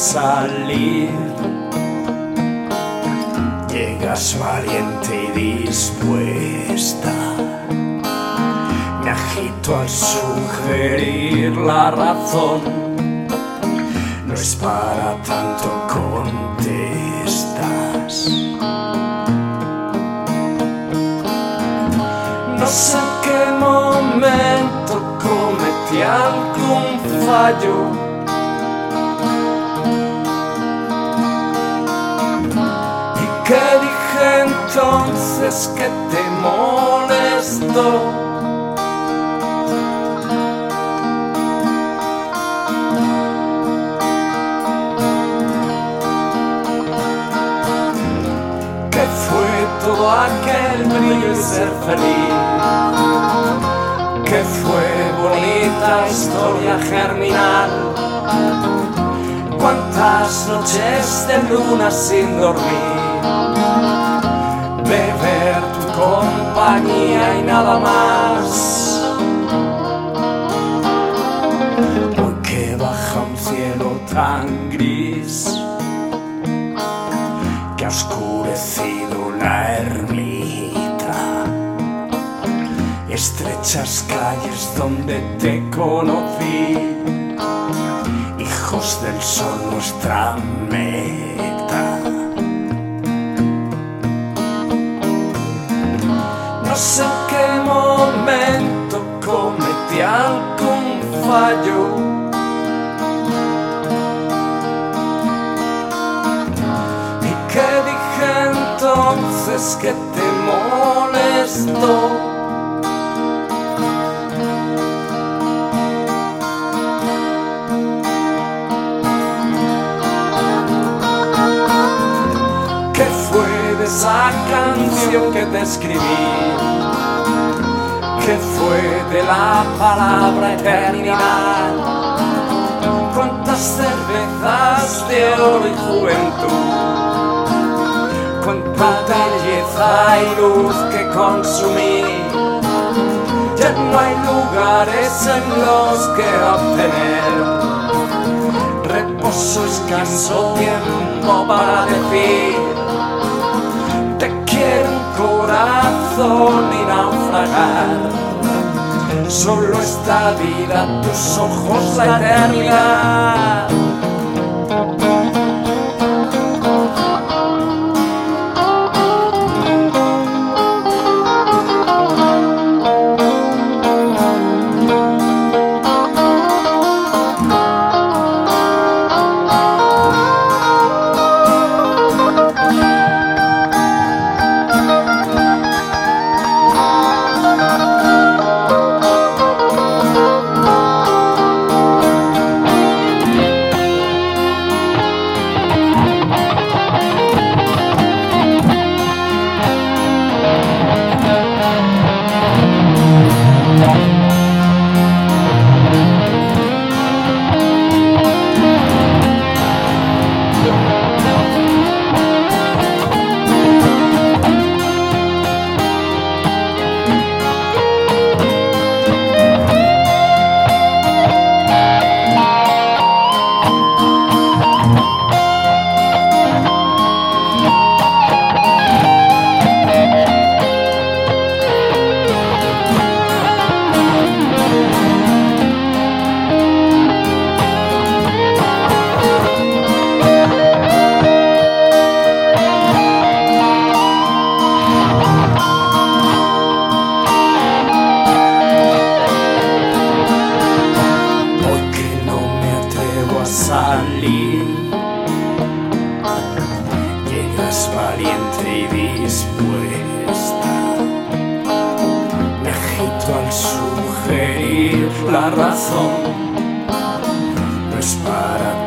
salir. Llegas valiente y dispuesta. Me agito al sugerir la razón. No es para tanto contestas. No sé qué momento cometí algún fallo entonces que te molestó? ¿Qué fue todo aquel brillo y ser feliz? ¿Qué fue bonita historia germinal? cuántas noches de luna sin dormir, compañía y nada más. Hoy que baja un cielo tan gris que ha oscurecido la ermita, estrechas calles donde te conocí hijos del sol nuestra. No sé qué momento cometí algún fallo. ¿Y qué dije entonces que te molestó? Que te escribí? ¿Qué fue de la palabra eternidad? ¿Cuántas cervezas de oro y juventud? ¿Cuánta belleza y luz que consumí? Ya no hay lugares en los que obtener reposo escaso tiempo para decir corazón y naufragar. Solo esta vida tus ojos la eternidad y dispuesta. Me agito al sugerir la razón, no es para